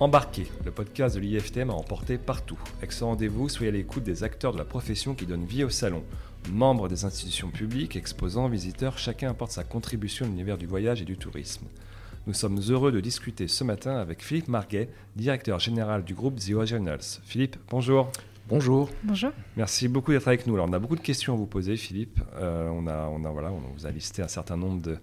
Embarquez, le podcast de l'IFTM a emporté partout. Avec ce rendez-vous, soyez à l'écoute des acteurs de la profession qui donnent vie au salon. Membres des institutions publiques, exposants, visiteurs, chacun apporte sa contribution à l'univers du voyage et du tourisme. Nous sommes heureux de discuter ce matin avec Philippe Marguet, directeur général du groupe The Originals. Philippe, bonjour. Bonjour. Bonjour. Merci beaucoup d'être avec nous. Alors, on a beaucoup de questions à vous poser, Philippe. Euh, on, a, on, a, voilà, on vous a listé un certain nombre de,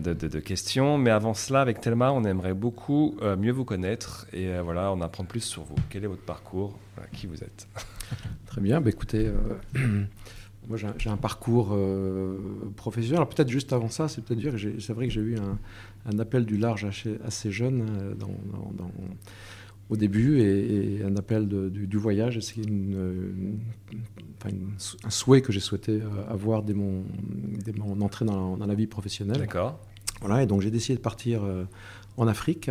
de, questions. Mais avant cela, avec Thelma, on aimerait beaucoup euh, mieux vous connaître et euh, voilà, en apprendre plus sur vous. Quel est votre parcours? Qui vous êtes? Très bien. Bah, écoutez, moi j'ai un, parcours professionnel. Alors peut-être juste avant ça, c'est peut-être dire c'est vrai que j'ai eu un, appel du large assez, jeune dans au début et, et un appel de, du, du, voyage. C'est une, une, enfin une, un souhait que j'ai souhaité avoir dès mon, dès mon entrée dans la, dans la vie professionnelle. D'accord. Voilà, et donc j'ai décidé de partir euh, en Afrique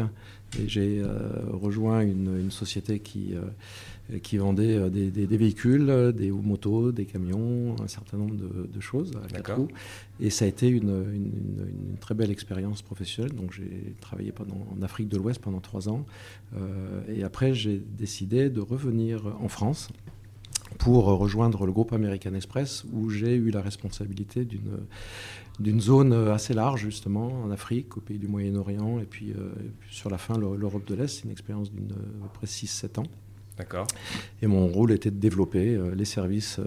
et j'ai euh, rejoint une, société qui, euh, qui vendait euh, des, des, des, véhicules, des motos, des camions, un certain nombre de, de choses à quatre roues. Et ça a été une, une très belle expérience professionnelle. Donc j'ai travaillé pendant, en Afrique de l'Ouest pendant trois ans. Euh, et après, j'ai décidé de revenir en France pour rejoindre le groupe American Express où j'ai eu la responsabilité d'une d'une zone assez large justement en Afrique, au pays du Moyen-Orient et puis, euh, et puis sur la fin l'Europe de l'Est. C'est une expérience d'une à peu près 6-7 ans. D'accord. Et mon rôle était de développer euh, les services euh,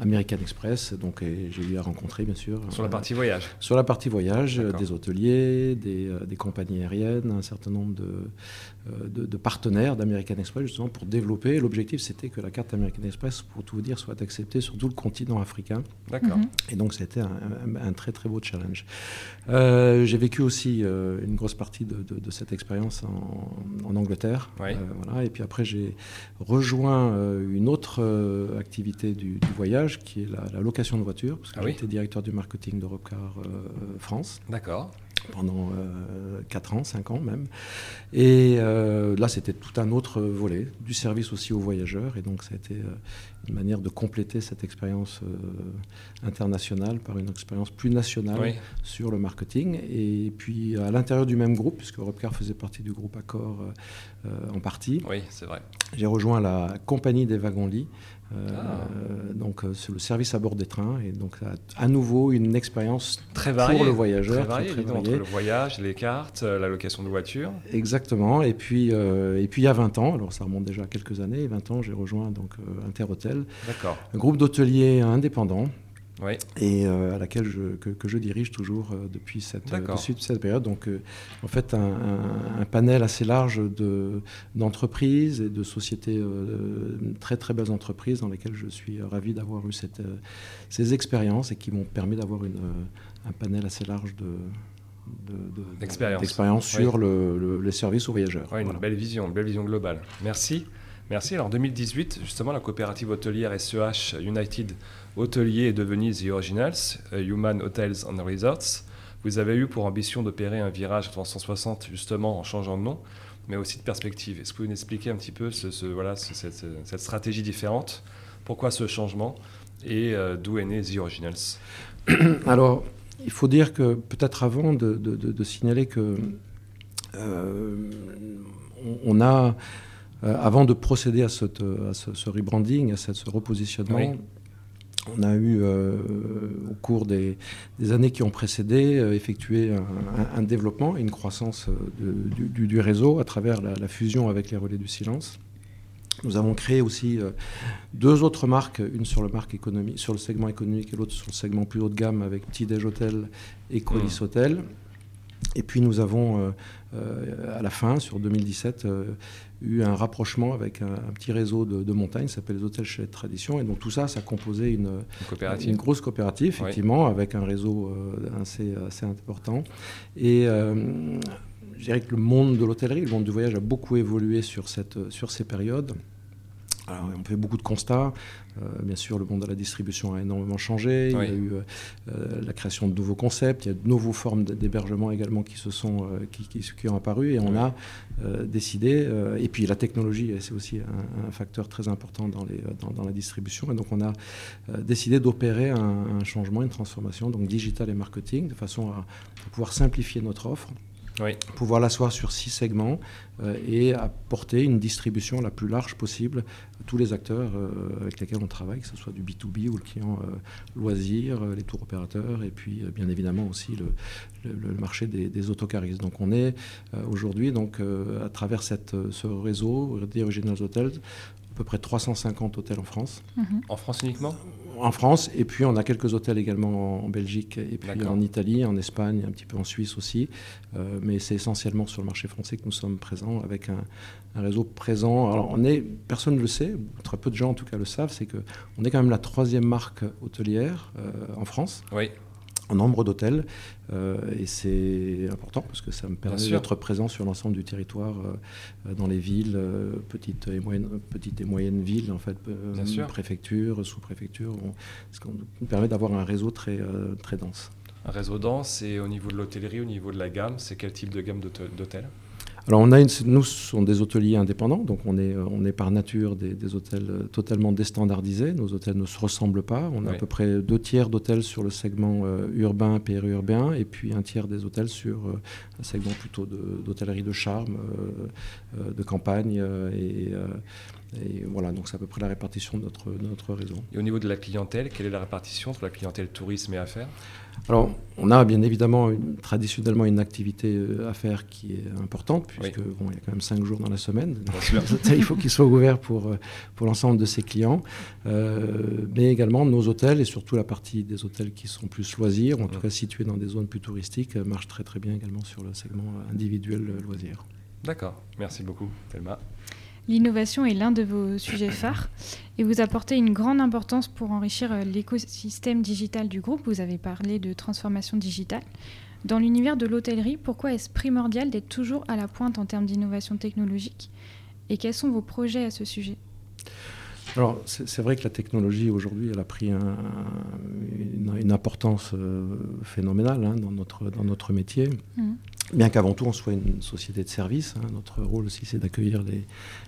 American Express. Donc j'ai eu à rencontrer, bien sûr. Sur la partie voyage Sur la partie voyage, des hôteliers, des, euh, des, compagnies aériennes, un certain nombre de, euh, de, de partenaires d'American Express, justement, pour développer. L'objectif, c'était que la carte American Express, pour tout vous dire, soit acceptée sur tout le continent africain. D'accord. Mm -hmm. Et donc, c'était un, un, un, très, très beau challenge. Euh, j'ai vécu aussi une grosse partie de, de, de cette expérience en, en, Angleterre. Oui. voilà. Et puis après, j'ai rejoint euh, une autre euh, activité du, du, voyage qui est la, la, location de voitures, parce que ah j'étais oui directeur du marketing d'Europecar euh, France. D'accord pendant euh, 4 ans, 5 ans même. Et euh, là, c'était tout un autre volet, du service aussi aux voyageurs. Et donc, ça a été euh, une manière de compléter cette expérience euh, internationale par une expérience plus nationale oui. sur le marketing. Et puis, à l'intérieur du même groupe, puisque Europcar faisait partie du groupe Accor euh, en partie, oui, c'est vrai. j'ai rejoint la compagnie des wagons-lits euh, ah. donc euh, c'est le service à bord des trains et donc à, à nouveau une expérience très variée pour le voyageur très variée, très, très variée. entre le voyage les cartes euh, la location de voiture exactement et puis et puis il y a 20 ans alors ça remonte déjà à quelques années 20 ans j'ai rejoint donc Interhotel un groupe d'hôteliers indépendants oui. et euh, à laquelle je, que, que, je dirige toujours euh, depuis, cette, euh, depuis cette période. Donc, en fait, un, un, un, panel assez large d'entreprises de, et de sociétés, très très belles entreprises dans lesquelles je suis ravi d'avoir eu cette, ces expériences et qui m'ont permis d'avoir un panel assez large de, d'expérience sur oui. le, le, les services aux voyageurs. Ouais, une voilà. belle vision, une belle vision globale. Merci. Merci. Alors, en 2018, justement, la coopérative hôtelière SEH United Hôtelier est devenu The Originals, Human Hotels and Resorts. Vous avez eu pour ambition d'opérer un virage 360 justement en changeant de nom, mais aussi de perspective. Est-ce que vous nous expliquer un petit peu ce, ce, voilà, ce, cette, cette, stratégie différente? Pourquoi ce changement? Et euh, d'où est né The Originals? Alors, il faut dire que peut-être avant de, de, de, de, signaler que euh, on, a, euh, avant de procéder à, cette, à ce, ce, rebranding, à cette, ce repositionnement, oui on a eu, euh, au cours des, des, années qui ont précédé, euh, effectué un, développement et une croissance euh, de, du, du, réseau à travers la, la, fusion avec les relais du silence. Nous avons créé aussi euh, deux autres marques, une sur le, marque économie, sur le segment économique et l'autre sur le segment plus haut de gamme avec Petit Déj Hôtel et Colis mmh. Et puis nous avons, euh, euh, à la fin, sur 2017, euh, eu un rapprochement avec un, un petit réseau de, de montagnes qui s'appelle les Hôtels chez Tradition. Et donc tout ça, ça composait une, une, une grosse coopérative, effectivement, oui. avec un réseau assez, assez important. Et je dirais que le monde de l'hôtellerie, le monde du voyage a beaucoup évolué sur, cette, sur ces périodes. Alors, on fait beaucoup de constats. Euh, bien sûr, le monde de la distribution a énormément changé. Oui. Il y a eu euh, la création de nouveaux concepts. Il y a de nouvelles formes d'hébergement également qui se sont euh, qui, qui, qui, ont apparu. Et on a euh, décidé. Euh, et puis la technologie, c'est aussi un, un, facteur très important dans, les, dans, dans, la distribution. Et donc on a décidé d'opérer un, un, changement, une transformation, donc digital et marketing, de façon à, à pouvoir simplifier notre offre pouvoir l'asseoir sur six segments euh, et apporter une distribution la plus large possible à tous les acteurs euh, avec lesquels on travaille, que ce soit du B2B ou le client euh, loisir, les tours opérateurs et puis bien évidemment aussi le, marché des, autocaristes. Donc on est aujourd'hui donc à travers cette, ce réseau des Original Hotels peu près 350 hôtels en France. En France uniquement? En France, et puis on a quelques hôtels également en Belgique, et puis en Italie, en Espagne, un petit peu en Suisse aussi. Euh, mais c'est essentiellement sur le marché français que nous sommes présents, avec un, réseau présent. Alors on est, personne ne le sait, très peu de gens en tout cas le savent, c'est qu'on est quand même la troisième marque hôtelière euh, en France. Oui en nombre d'hôtels. Euh, et c'est important parce que ça me permet d'être présent sur l'ensemble du territoire, euh, dans les villes, euh, petites, et moyennes, petites et moyennes villes, en fait, préfectures, sous-préfectures, ce qui nous permet d'avoir un réseau très, très dense. Un réseau dense et au niveau de l'hôtellerie, au niveau de la gamme, c'est quel type de gamme d'hôtels? Alors on a nous, ce sont des hôteliers indépendants, donc on est, on est par nature des, hôtels euh, totalement déstandardisés. Nos hôtels ne se ressemblent pas. On a à peu près deux tiers d'hôtels sur le segment euh, urbain, périurbain, et puis un tiers des hôtels sur euh, un segment plutôt d'hôtellerie de, charme, de campagne. et, voilà, donc c'est à peu près la répartition de notre, de notre réseau. Et au niveau de la clientèle, quelle est la répartition entre la clientèle tourisme et affaires? Alors, on a bien évidemment traditionnellement une activité euh, à faire qui est importante, puisque bon, il y a quand même cinq jours dans la semaine. il faut qu'ils soient ouverts pour, euh, pour l'ensemble de ses clients. Euh, mais également, nos hôtels, et surtout la partie des hôtels qui sont plus loisirs, en tout cas situés dans des zones plus touristiques, marchent très très bien également sur le segment individuel loisirs. D'accord, merci beaucoup, Thelma. L'innovation est l'un de vos sujets phares et vous apportez une grande importance pour enrichir euh, l'écosystème digital du groupe. Vous avez parlé de transformation digitale. Dans l'univers de l'hôtellerie, pourquoi est-ce primordial d'être toujours à la pointe en termes d'innovation technologique Et quels sont vos projets à ce sujet? Alors, c'est vrai que la technologie aujourd'hui, elle a pris une, importance euh, phénoménale hein, dans, notre, dans notre métier. Mmh. Bien qu'avant tout, on soit une société de service, hein, notre rôle aussi, c'est d'accueillir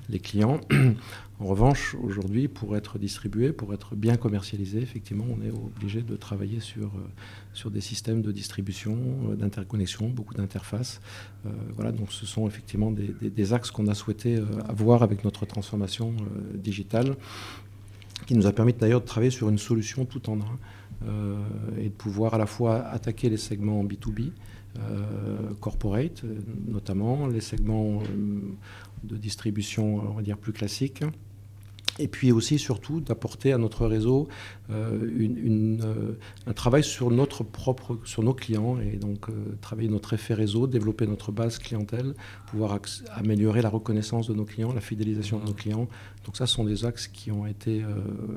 les, clients. en revanche, aujourd'hui, pour être distribué, pour être bien commercialisé, effectivement, on est obligé de travailler sur, euh, sur des systèmes de distribution, euh, d'interconnexion, beaucoup d'interfaces. Euh, voilà, donc ce sont effectivement des, axes qu'on a souhaité avoir avec notre transformation digitale, qui nous a permis d'ailleurs de travailler sur une solution tout en un et de pouvoir à la fois attaquer les segments B2B, euh, corporate, euh, notamment les segments euh, de distribution, on va dire, plus classiques. Et puis aussi, surtout, d'apporter à notre réseau un travail sur, notre propre, sur nos clients et donc travailler notre effet réseau, développer notre base clientèle, pouvoir améliorer la reconnaissance de nos clients, la fidélisation de nos clients. Donc ça, ce sont des axes qui ont été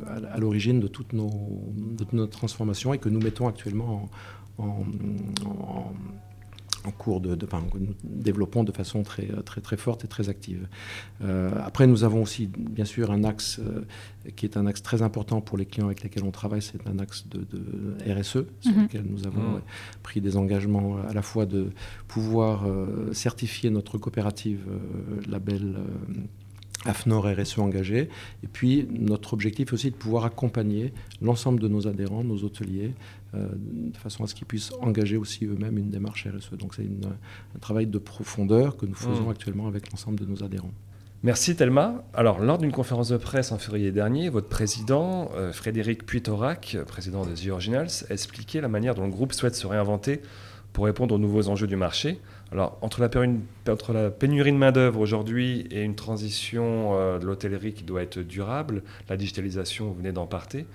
à, l'origine de toutes nos, de notre transformation et que nous mettons actuellement en en cours de, de nous développons de façon très, très, très forte et très active. Euh, après, nous avons aussi, bien sûr, un axe euh, qui est un axe très important pour les clients avec lesquels on travaille, c'est un axe de, RSE, sur mhm. lequel nous avons mhm. pris des engagements à la fois de pouvoir euh, certifier notre coopérative label AFNOR RSE engagé. Et puis, notre objectif aussi de pouvoir accompagner l'ensemble de nos adhérents, nos hôteliers, euh, de façon à ce qu'ils puissent engager aussi eux-mêmes une démarche RSE. Donc, c'est un travail de profondeur que nous faisons mmh. actuellement avec l'ensemble de nos adhérents. Merci Thelma. Alors, lors d'une conférence de presse en février dernier, votre président, euh, Frédéric Puitorac, président de The Originals, a expliqué la manière dont le groupe souhaite se réinventer pour répondre aux nouveaux enjeux du marché. Alors, entre la, entre la pénurie de main-d'œuvre aujourd'hui et une transition euh, de l'hôtellerie qui doit être durable, la digitalisation, vous venez d'en parler,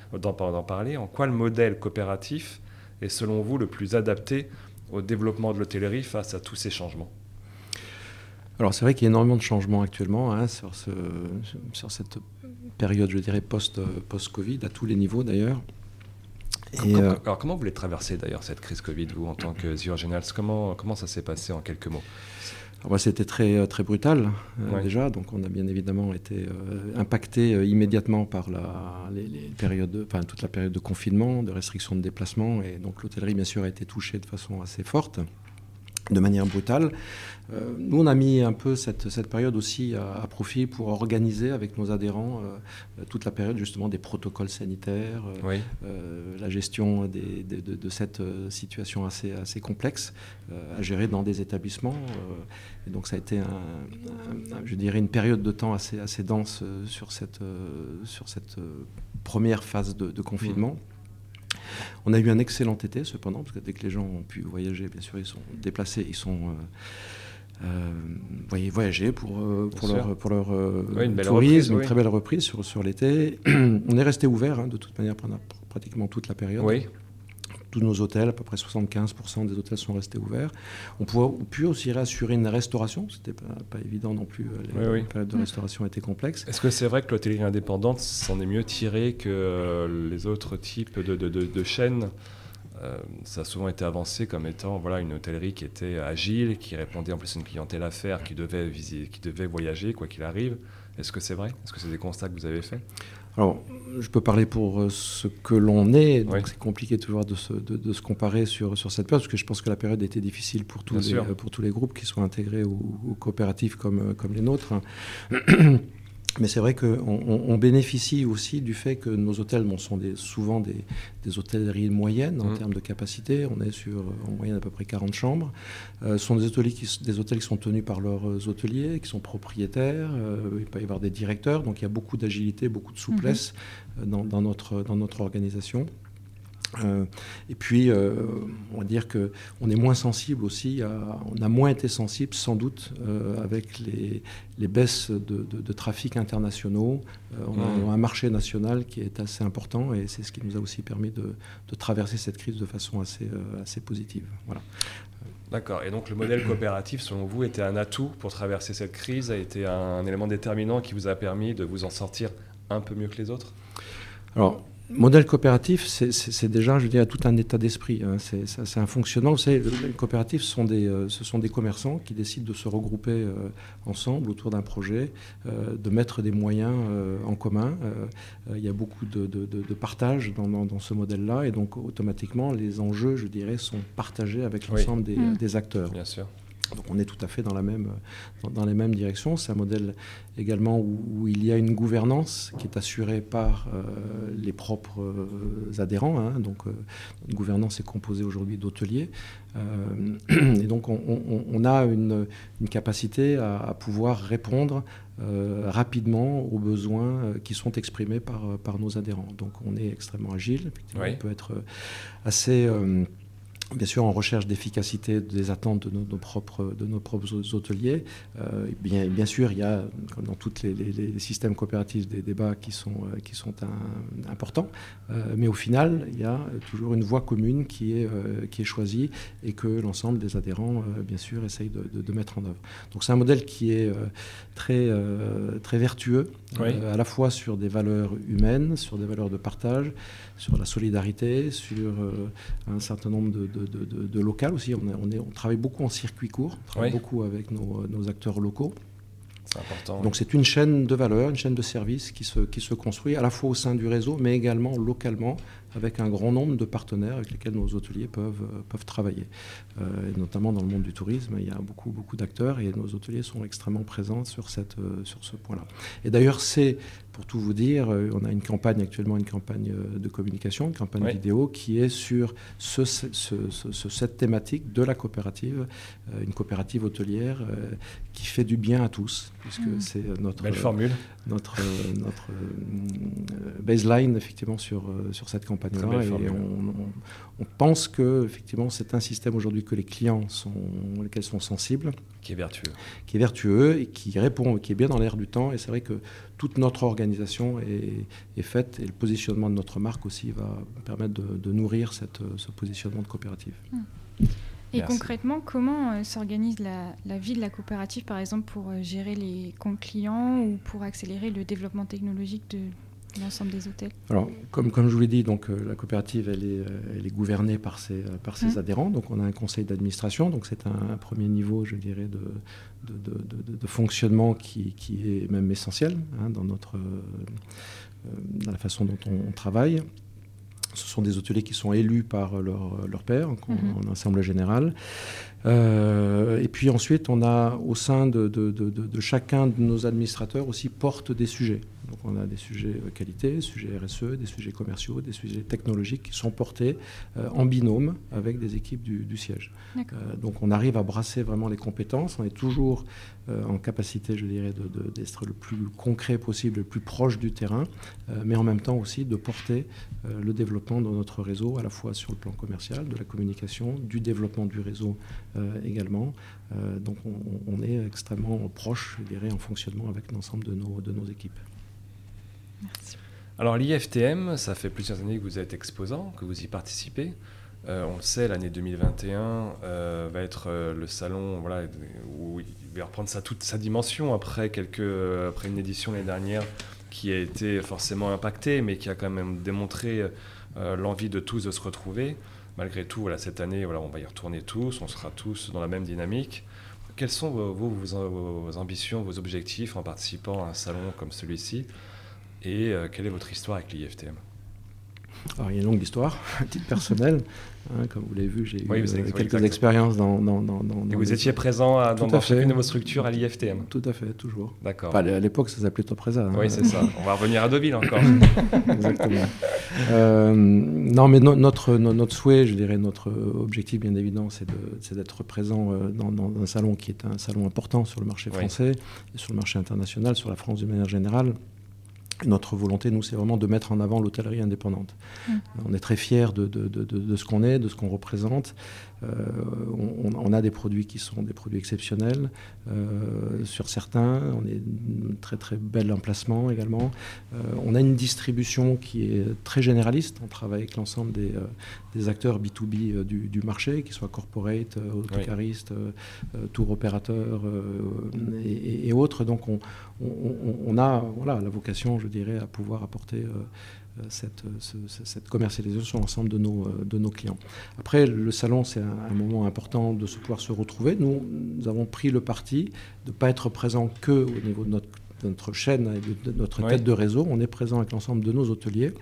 en quoi le modèle coopératif est selon vous le plus adapté au développement de l'hôtellerie face à tous ces changements? Alors c'est vrai qu'il y a énormément de changements actuellement hein, sur, ce, sur, cette période, je dirais, post-Covid, à tous les niveaux d'ailleurs. Euh, alors, comment vous voulez traverser d'ailleurs cette crise Covid, vous, en tant que The comment, comment ça s'est passé en quelques mots? C'était très, euh, très brutal euh, déjà, donc on a bien évidemment été impacté immédiatement par la, les, périodes, enfin, toute la période de confinement, de restriction de déplacement, et donc l'hôtellerie bien sûr a été touchée de façon assez forte. De manière brutale. Euh, nous, on a mis un peu cette, cette période aussi à, profit pour organiser avec nos adhérents euh, toute la période justement des protocoles sanitaires, euh, la gestion des, de, cette situation assez, assez complexe à gérer dans des établissements. et donc ça a été, un, je dirais, une période de temps assez, assez dense sur cette, sur cette première phase de, confinement. Mmh. On a eu un excellent été cependant, parce que dès que les gens ont pu voyager, bien sûr, ils sont déplacés, ils sont euh, voyager pour, euh, pour leur, pour leur euh, tourisme, une très belle reprise sur, sur l'été. on est resté ouvert hein, de toute manière pendant pratiquement toute la période. Oui. Tous nos hôtels, à peu près 75% des hôtels sont restés ouverts. On pu aussi réassurer une restauration, c'était pas, pas évident non plus, les périodes de restauration étaient complexes. Est-ce que c'est vrai que l'hôtellerie indépendante s'en est mieux tirée que les autres types de, de, de, de chaînes? Euh, ça a souvent été avancé comme étant voilà, une hôtellerie qui était agile, qui répondait en plus à une clientèle affaire, qui devait, viser, qui devait voyager quoi qu'il arrive. Est-ce que c'est vrai? Est-ce que c'est des constats que vous avez faits? Alors, je peux parler pour euh, ce que l'on est, donc c'est compliqué toujours de se, de, se, comparer sur, sur cette période, parce que je pense que la période était difficile pour tous, les, pour tous les groupes qui sont intégrés aux, aux coopératives comme, comme les nôtres. Mais c'est vrai qu'on on, bénéficie aussi du fait que nos hôtels sont des, souvent des, des, hôtelleries moyennes en mmh. termes de capacité. On est sur en moyenne à peu près 40 chambres. Euh, ce sont des, hôtels qui, des hôtels qui sont tenus par leurs hôteliers, qui sont propriétaires. Euh, il peut y avoir des directeurs. Donc il y a beaucoup d'agilité, beaucoup de souplesse mmh. dans, dans, notre, dans notre organisation. Euh, et puis, euh, on va dire qu'on est moins sensible aussi, on a moins été sensible sans doute euh, avec les, les baisses de, de, trafic internationaux. on a un marché national qui est assez important et c'est ce qui nous a aussi permis de, de traverser cette crise de façon assez, assez positive. Voilà. D'accord. Et donc le modèle coopératif, selon vous, était un atout pour traverser cette crise, a été un élément déterminant qui vous a permis de vous en sortir un peu mieux que les autres? Alors, Modèle coopératif, c'est déjà, je dirais, tout un état d'esprit. Hein. C'est un fonctionnement. Vous savez, les coopératifs, sont des, euh, ce sont des commerçants qui décident de se regrouper euh, ensemble autour d'un projet, euh, de mettre des moyens en commun. il y a beaucoup de, partage dans, ce modèle-là, et donc automatiquement, les enjeux, je dirais, sont partagés avec l'ensemble des, mmh. des, acteurs. Bien sûr. Donc on est tout à fait dans, la même, dans, les mêmes directions. C'est un modèle également où, il y a une gouvernance qui est assurée par euh, les propres euh, adhérents. Hein. Donc euh, une gouvernance est composée aujourd'hui d'hôteliers. et donc on, a une, capacité à, pouvoir répondre rapidement aux besoins qui sont exprimés par, par nos adhérents. Donc on est extrêmement agile. On peut être assez bien sûr en recherche d'efficacité des attentes de nos, propres, de nos propres hôteliers. Euh, bien, bien sûr, il y a, comme dans tous les, systèmes coopératifs, des débats qui sont, euh, qui sont importants, euh, mais au final, il y a toujours une voie commune qui est, qui est choisie et que l'ensemble des adhérents, bien sûr, essayent de, de, mettre en œuvre. Donc c'est un modèle qui est très, très vertueux, à la fois sur des valeurs humaines, sur des valeurs de partage, sur la solidarité, sur un certain nombre de de, de, local aussi. On, on, est, on, travaille beaucoup en circuit court, on travaille beaucoup avec nos, nos acteurs locaux. Important, Donc c'est une chaîne de valeur, une chaîne de services qui se, qui se construit à la fois au sein du réseau, mais également localement avec un grand nombre de partenaires avec lesquels nos hôteliers peuvent, peuvent travailler. Euh, et notamment dans le monde du tourisme, il y a beaucoup, beaucoup d'acteurs et nos hôteliers sont extrêmement présents sur, cette, euh, sur ce point-là. Et d'ailleurs, c'est pour tout vous dire, euh, on a une campagne actuellement, une campagne euh, de communication, une campagne vidéo qui est sur ce, cette thématique de la coopérative, euh, une coopérative hôtelière qui fait du bien à tous, puisque mmh. c'est notre Belle formule. notre notre baseline effectivement sur sur cette campagne-là. Et on, on, pense que effectivement c'est un système aujourd'hui que les clients sont lesquels sont sensibles, qui est vertueux, qui est vertueux et qui répond, qui est bien dans l'air du temps. Et c'est vrai que toute notre organisation est, faite et le positionnement de notre marque aussi va permettre de, nourrir cette, ce positionnement de coopérative. Hmm. Et concrètement, comment euh, s'organise la, vie de la coopérative, par exemple, pour euh, gérer les comptes clients ou pour accélérer le développement technologique de, l'ensemble des hôtels Alors, comme, comme je vous l'ai dit, donc, euh, la coopérative, elle est, elle est gouvernée par ses, par ses hmm. adhérents. Donc, on a un conseil d'administration. Donc, c'est un, premier niveau, je dirais, de, de, fonctionnement qui, est même essentiel hein, dans, notre, euh, dans la façon dont on, travaille. Ce sont des hôteliers qui sont élus par leur, leur père en, mhm. assemblée générale. et puis ensuite, on a au sein de, de, chacun de nos administrateurs aussi porte des sujets. Donc on a des sujets qualité, des sujets RSE, des sujets commerciaux, des sujets technologiques qui sont portés en binôme avec des équipes du, siège. donc on arrive à brasser vraiment les compétences. On est toujours en capacité, je dirais, d'être le plus concret possible, le plus proche du terrain, mais en même temps aussi de porter le développement de notre réseau, à la fois sur le plan commercial, de la communication, du développement du réseau euh, également. Euh, donc on, est extrêmement proche, je dirais, en fonctionnement avec l'ensemble de nos, de nos équipes. Merci. Alors l'IFTM, ça fait plusieurs années que vous êtes exposant, que vous y participez. Euh, on le sait, l'année 2021 va être le salon voilà, où il va reprendre sa, toute sa dimension après, quelques, après une édition l'année dernière qui a été forcément impactée, mais qui a quand même démontré l'envie de tous de se retrouver malgré tout, voilà, cette année, voilà, on va y retourner tous, on sera tous dans la même dynamique. Quelles sont vos, vos, ambitions, vos objectifs en participant à un salon comme celui-ci? Et euh, quelle est votre histoire avec l'IFTM alors, il y a une longue histoire, à titre personnel. Hein, comme vous l'avez vu, j'ai eu euh, quelques expériences dans, dans, dans, Et vous étiez présent à, dans, chacune de vos structures à l'IFTM Tout à fait, toujours. D'accord. à l'époque, ça s'appelait Topresa. Hein. Oui, c'est ça. On va revenir à Deauville encore. Exactement. Euh, non, mais notre, notre souhait, je dirais, notre objectif, bien évidemment, c'est d'être présent dans, un salon qui est un salon important sur le marché français, et sur le marché international, sur la France d'une manière générale. Notre volonté, nous, c'est vraiment de mettre en avant l'hôtellerie indépendante. Mmh. On est très fiers de, de, de, de ce qu'on est, de ce qu'on représente. Euh, on, a des produits qui sont des produits exceptionnels. Euh, sur certains, on est très très bel emplacement également. Euh, on a une distribution qui est très généraliste. On travaille avec l'ensemble des, des, acteurs B2B du, du, marché, qu'ils soient corporate, autocaristes, tour opérateurs et, et, autres. Donc on, on, a voilà, la vocation, je dirais, à pouvoir apporter euh, cette, cette, commercialisation sur l'ensemble de nos, euh, de nos clients. Après, le salon, c'est un, moment important de se pouvoir se retrouver. Nous, nous avons pris le parti de ne pas être présent que au niveau de notre, notre chaîne et de, notre tête de réseau. On est présent avec l'ensemble de nos hôteliers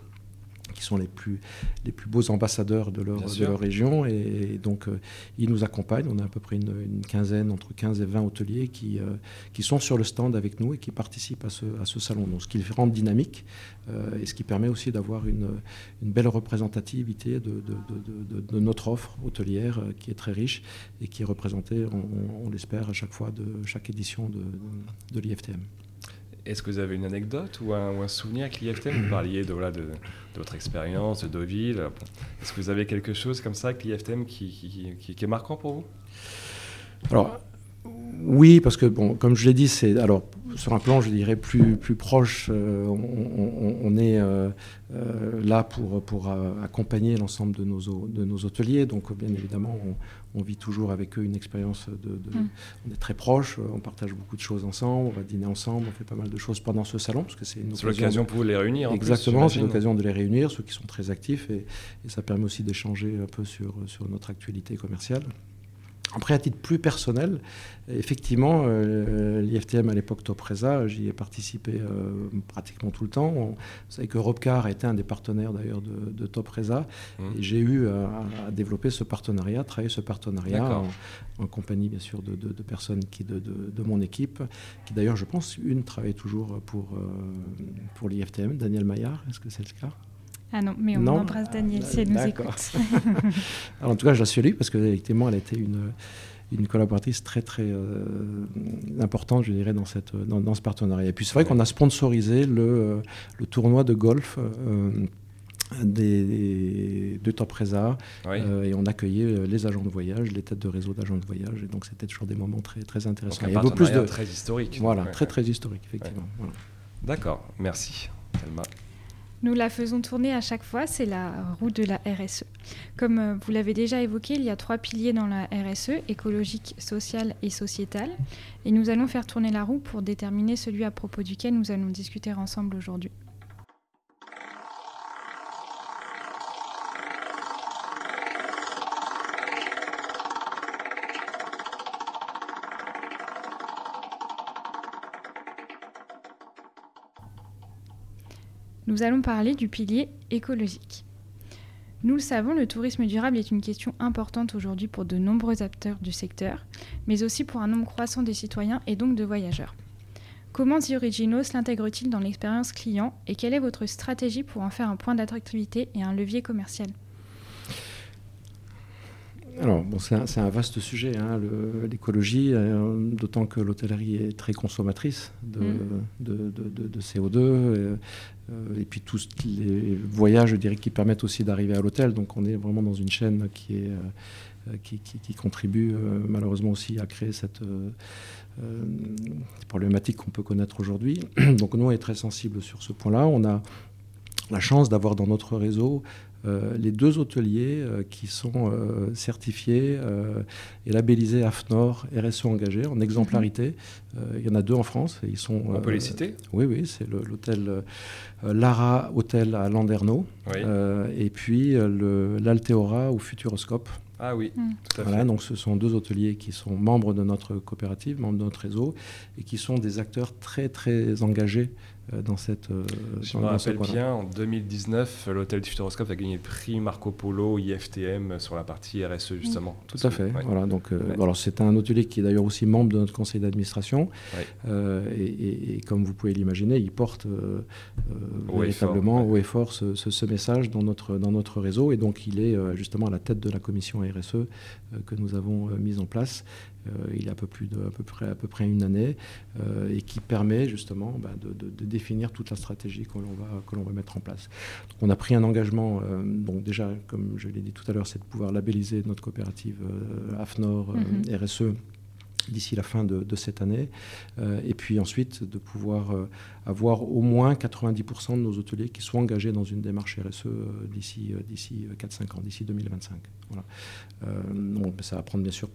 qui sont les plus, les plus beaux ambassadeurs de leur, de leur région. Et, donc, euh, ils nous accompagnent. On a à peu près une, quinzaine, entre 15 et 20 hôteliers qui, euh, qui sont sur le stand avec nous et qui participent à ce, à ce salon. Donc, ce qui rend dynamique euh, et ce qui permet aussi d'avoir une, une, belle représentativité de, de, de, notre offre hôtelière qui est très riche et qui est représentée, on, on l'espère, à chaque fois de chaque édition de, l'IFTM. Est-ce que vous avez une anecdote ou un, souvenir avec l'IFTM Vous parliez de, voilà, de, votre expérience, de Deauville. Est-ce que vous avez quelque chose comme ça avec l'IFTM qui, qui, est marquant pour vous? Alors, oui, parce que, bon, comme je l'ai dit, c'est alors sur un plan, je dirais, plus, plus proche, euh, on, est euh, euh, là pour, pour accompagner l'ensemble de nos, de nos hôteliers. Donc, bien évidemment, on, vit toujours avec eux une expérience de, mm. On est très proches, on partage beaucoup de choses ensemble, on va dîner ensemble, on fait pas mal de choses pendant ce salon, parce que c'est une l'occasion pour les réunir. Exactement, c'est l'occasion de les réunir, ceux qui sont très actifs, et, et ça permet aussi d'échanger un peu sur, sur notre actualité commerciale. Après, à titre plus personnel, effectivement, euh, l'IFTM à l'époque Topresa, j'y ai participé euh, pratiquement tout le temps. vous savez que Robcar été un des partenaires d'ailleurs de, de Topresa. Mmh. Et j'ai eu à, développer ce partenariat, travailler ce partenariat en, compagnie bien sûr de, personnes qui, de, mon équipe, qui d'ailleurs, je pense, une travaille toujours pour, euh, pour l'IFTM, Daniel Maillard. Est-ce que c'est le cas? Ah non, mais on embrasse Daniel si elle nous écoute. en tout cas, je la suis parce qu'effectivement, elle a été une, une collaboratrice très très euh, importante, je dirais, dans, cette, dans, ce partenariat. Et puis c'est vrai qu'on a sponsorisé le, le, tournoi de golf. Euh, des, de Top Reza euh, et on accueillait les agents de voyage, les têtes de réseau d'agents de voyage et donc c'était toujours des moments très, très intéressants. Donc un Il plus de très historique. Voilà, très très historique effectivement. D'accord, merci Thelma. Nous la faisons tourner à chaque fois, c'est la roue de la RSE. Comme euh, vous l'avez déjà évoqué, il y a trois piliers dans la RSE, écologique, sociale et sociétale. Et nous allons faire tourner la roue pour déterminer celui à propos duquel nous allons discuter ensemble aujourd'hui. Nous allons parler du pilier écologique. Nous le savons, le tourisme durable est une question importante aujourd'hui pour de nombreux acteurs du secteur, mais aussi pour un nombre croissant des citoyens et donc de voyageurs. Comment The Originals l'intègre-t-il dans l'expérience client et quelle est votre stratégie pour en faire un point d'attractivité et un levier commercial? Alors, bon, c'est un, vaste sujet, hein, l'écologie, euh, d'autant que l'hôtellerie est très consommatrice de, mm. CO2, euh, et, puis tous les voyages, je dirais, qui permettent aussi d'arriver à l'hôtel. Donc, on est vraiment dans une chaîne qui, est, euh, qui, contribue malheureusement aussi à créer cette problématique qu'on peut connaître aujourd'hui. Donc, nous, on est très sensible sur ce point-là. On a la chance d'avoir dans notre réseau euh, les deux hôteliers euh, qui sont euh, certifiés et labellisés AFNOR RSE engagé en exemplarité. il y en a deux en France. Et ils sont, On peut les citer? Oui, oui, c'est l'hôtel Lara Hôtel à Landerneau et puis l'Alteora ou Futuroscope. Ah oui, mm. tout à voilà, Donc ce sont deux hôteliers qui sont membres de notre coopérative, membres de notre réseau, et qui sont des acteurs très très engagés dans cette. Euh, je me rappelle bien, en 2019, l'hôtel du Futuroscope a gagné le prix Marco Polo IFTM sur la partie RSE justement. Tout à fait. Voilà, donc, euh, alors c'est un hôtelier qui est d'ailleurs aussi membre de notre conseil d'administration, et, comme vous pouvez l'imaginer, il porte véritablement haut et fort ce, ce, message dans notre dans notre réseau, et donc il est justement à la tête de la commission RSE que nous avons mise en place euh, il y a un peu, plus de, à peu, près, à peu près une année, euh, et qui permet justement bah, de, définir toute la stratégie que l'on va, que l'on va mettre en place. on a pris un engagement, euh, donc déjà, comme je l'ai dit tout à l'heure, c'est de pouvoir labelliser notre coopérative AFNOR mhm. RSE d'ici la fin de, cette année. et puis ensuite, de pouvoir avoir au moins 90% de nos hôteliers qui soient engagés dans une démarche RSE d'ici, d'ici 4-5 ans, d'ici 2025. Voilà. bon, ça va prendre bien sûr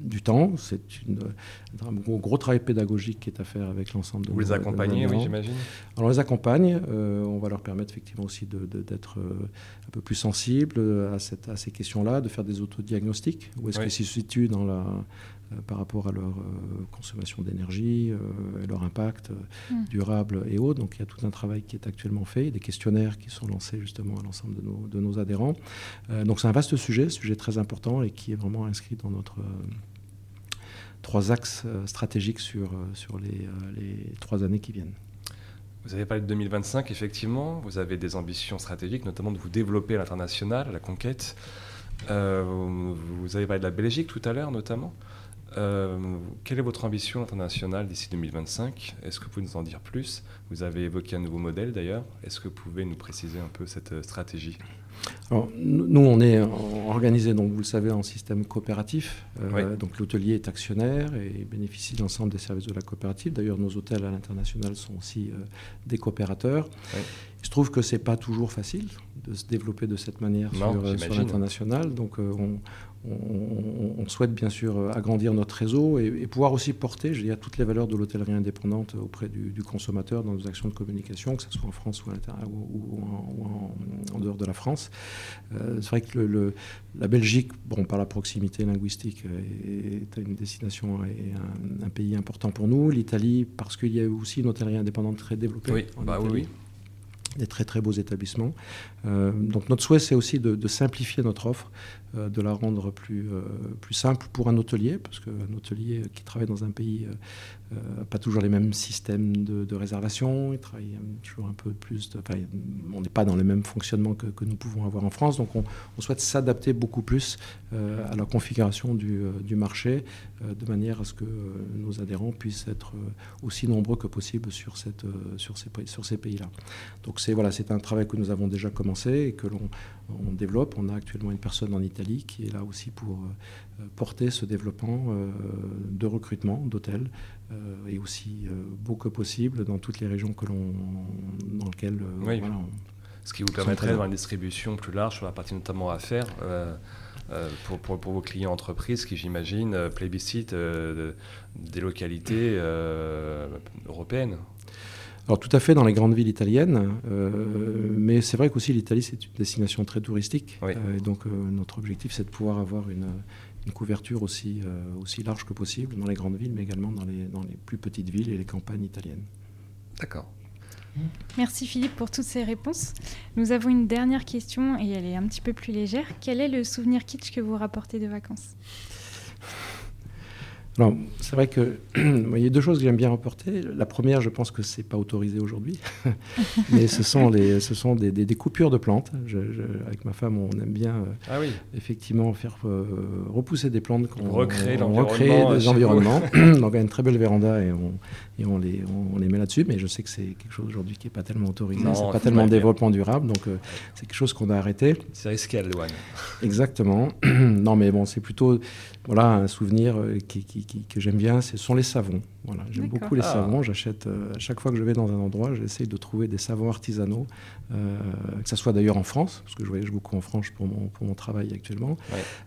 du temps. C'est un gros, travail pédagogique qui est à faire avec l'ensemble de Vous les accompagnez, oui, j'imagine Alors, on les accompagne. Euh, on va leur permettre effectivement aussi d'être euh, un peu plus sensibles à, cette, à ces questions-là, de faire des autodiagnostics. Où est-ce qu'ils se situent dans la, euh, par rapport à leur consommation d'énergie, et leur impact hmm. durable et autres. Donc il y a tout un travail qui est actuellement fait, des questionnaires qui sont lancés justement à l'ensemble de nos, de nos, adhérents. donc c'est un vaste sujet, sujet très important et qui est vraiment inscrit dans notre trois axes euh, stratégiques sur, euh, sur les, euh, les trois années qui viennent. Vous avez parlé de 2025, effectivement. Vous avez des ambitions stratégiques, notamment de vous développer à l'international, à la conquête. vous avez parlé de la Belgique tout à l'heure, notamment. quelle est votre ambition internationale d'ici 2025 Est-ce que vous pouvez nous en dire plus? Vous avez évoqué un nouveau modèle d'ailleurs. Est-ce que vous pouvez nous préciser un peu cette stratégie? Nous, on est organisé, donc vous le savez, en système coopératif. Euh, donc l'hôtelier est actionnaire et bénéficie de l'ensemble des services de la coopérative. D'ailleurs, nos hôtels à l'international sont aussi euh, des coopérateurs. Il se trouve que c'est pas toujours facile de se développer de cette manière sur, euh, sur l'international. Donc on, on, souhaite bien sûr euh, agrandir notre réseau et, pouvoir aussi porter je toutes les valeurs de l'hôtellerie indépendante auprès du, consommateur dans nos actions de communication, que ce soit en France ou, en, dehors de la France. Euh, c'est vrai que le, la Belgique, bon, par la proximité linguistique, est, une destination et un, pays important pour nous. L'Italie, parce qu'il y a aussi une hôtellerie indépendante très développée. Oui, bah oui des très très beaux établissements. Euh, donc notre souhait, c'est aussi de, simplifier notre offre, euh, de la rendre plus, euh, plus simple pour un hôtelier, parce qu'un hôtelier qui travaille dans un pays n'a pas toujours les mêmes systèmes de, réservation, il travaille toujours un peu plus, de, on n'est pas dans le même fonctionnement que, nous pouvons avoir en France, donc on, souhaite s'adapter beaucoup plus à la configuration du, du marché, de manière à ce que nos adhérents puissent être aussi nombreux que possible sur, cette, sur ces, sur ces pays-là. Donc c'est voilà, un travail que nous avons déjà commencé et que l'on développe. On a actuellement une personne en Italie qui est là aussi pour euh, porter ce développement euh, de recrutement d'hôtels euh, et aussi beau que possible dans toutes les régions que l'on, dans lesquelles ce qui vous permettrait d'avoir une distribution plus large sur la partie notamment affaires pour, pour, vos clients entreprises qui, j'imagine, plébiscitent des localités européennes. Alors tout à fait dans les grandes villes italiennes, euh, mais c'est vrai qu'aussi l'Italie c'est une destination très touristique. Euh, et donc euh, notre objectif c'est de pouvoir avoir une, couverture aussi, aussi large que possible dans les grandes villes, mais également dans les, dans les plus petites villes et les campagnes italiennes. D'accord. Merci Philippe pour toutes ces réponses. Nous avons une dernière question et elle est un petit peu plus légère. Quel est le souvenir kitsch que vous rapportez de vacances? Alors, c'est vrai que il y a deux choses que j'aime bien reporter. La première, je pense que c'est pas autorisé aujourd'hui, mais ce sont, les, ce sont des, des, coupures de plantes. Je, avec ma femme, on aime bien euh, ah oui. effectivement faire euh, repousser des plantes, on, recrée, on recrée des environnements. Donc, on a une très belle véranda et on, et on les, on, les met là-dessus. Mais je sais que c'est quelque chose aujourd'hui qui n'est pas tellement autorisé, c'est pas tellement développement durable, donc euh, c'est quelque chose qu'on a arrêté. C'est risqué à la douane. Exactement. non, mais bon, c'est plutôt voilà un souvenir qui, qui que j'aime bien, ce sont les savons. Voilà, j'aime beaucoup les ah. savons. J'achète euh, à chaque fois que je vais dans un endroit, j'essaye de trouver des savons artisanaux, euh, que ce soit d'ailleurs en France, parce que je voyage beaucoup en France pour mon, pour mon travail actuellement,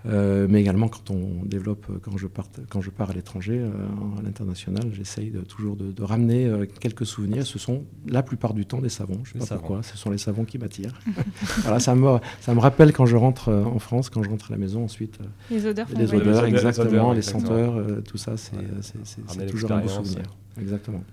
euh, mais également quand on développe, quand je, part, quand je pars à l'étranger, à l'international, j'essaye de, toujours de, ramener quelques souvenirs. Ce sont la plupart du temps des savons. Je ne sais pas pourquoi, ce sont les savons qui m'attirent. voilà, ça me, ça me rappelle quand je rentre en France, quand je rentre à la maison ensuite. Les odeurs, les odeurs, exactement, les, senteurs, tout ça, c'est toujours Exactement.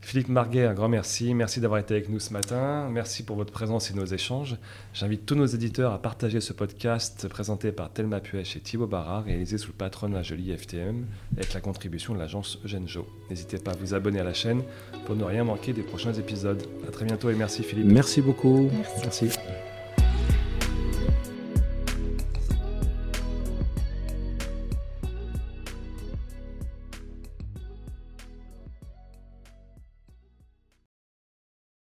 Philippe Marguet, un grand merci. Merci d'avoir été avec nous ce matin. Merci pour votre présence et nos échanges. J'invite tous nos éditeurs à partager ce podcast présenté par Thelma Puech et Thibaut Barrard, réalisé sous le patron de la jolie FTM, avec la contribution de l'agence Eugène Jo. N'hésitez pas à vous abonner à la chaîne pour ne rien manquer des prochains épisodes. À très bientôt et merci Philippe. Merci beaucoup. merci.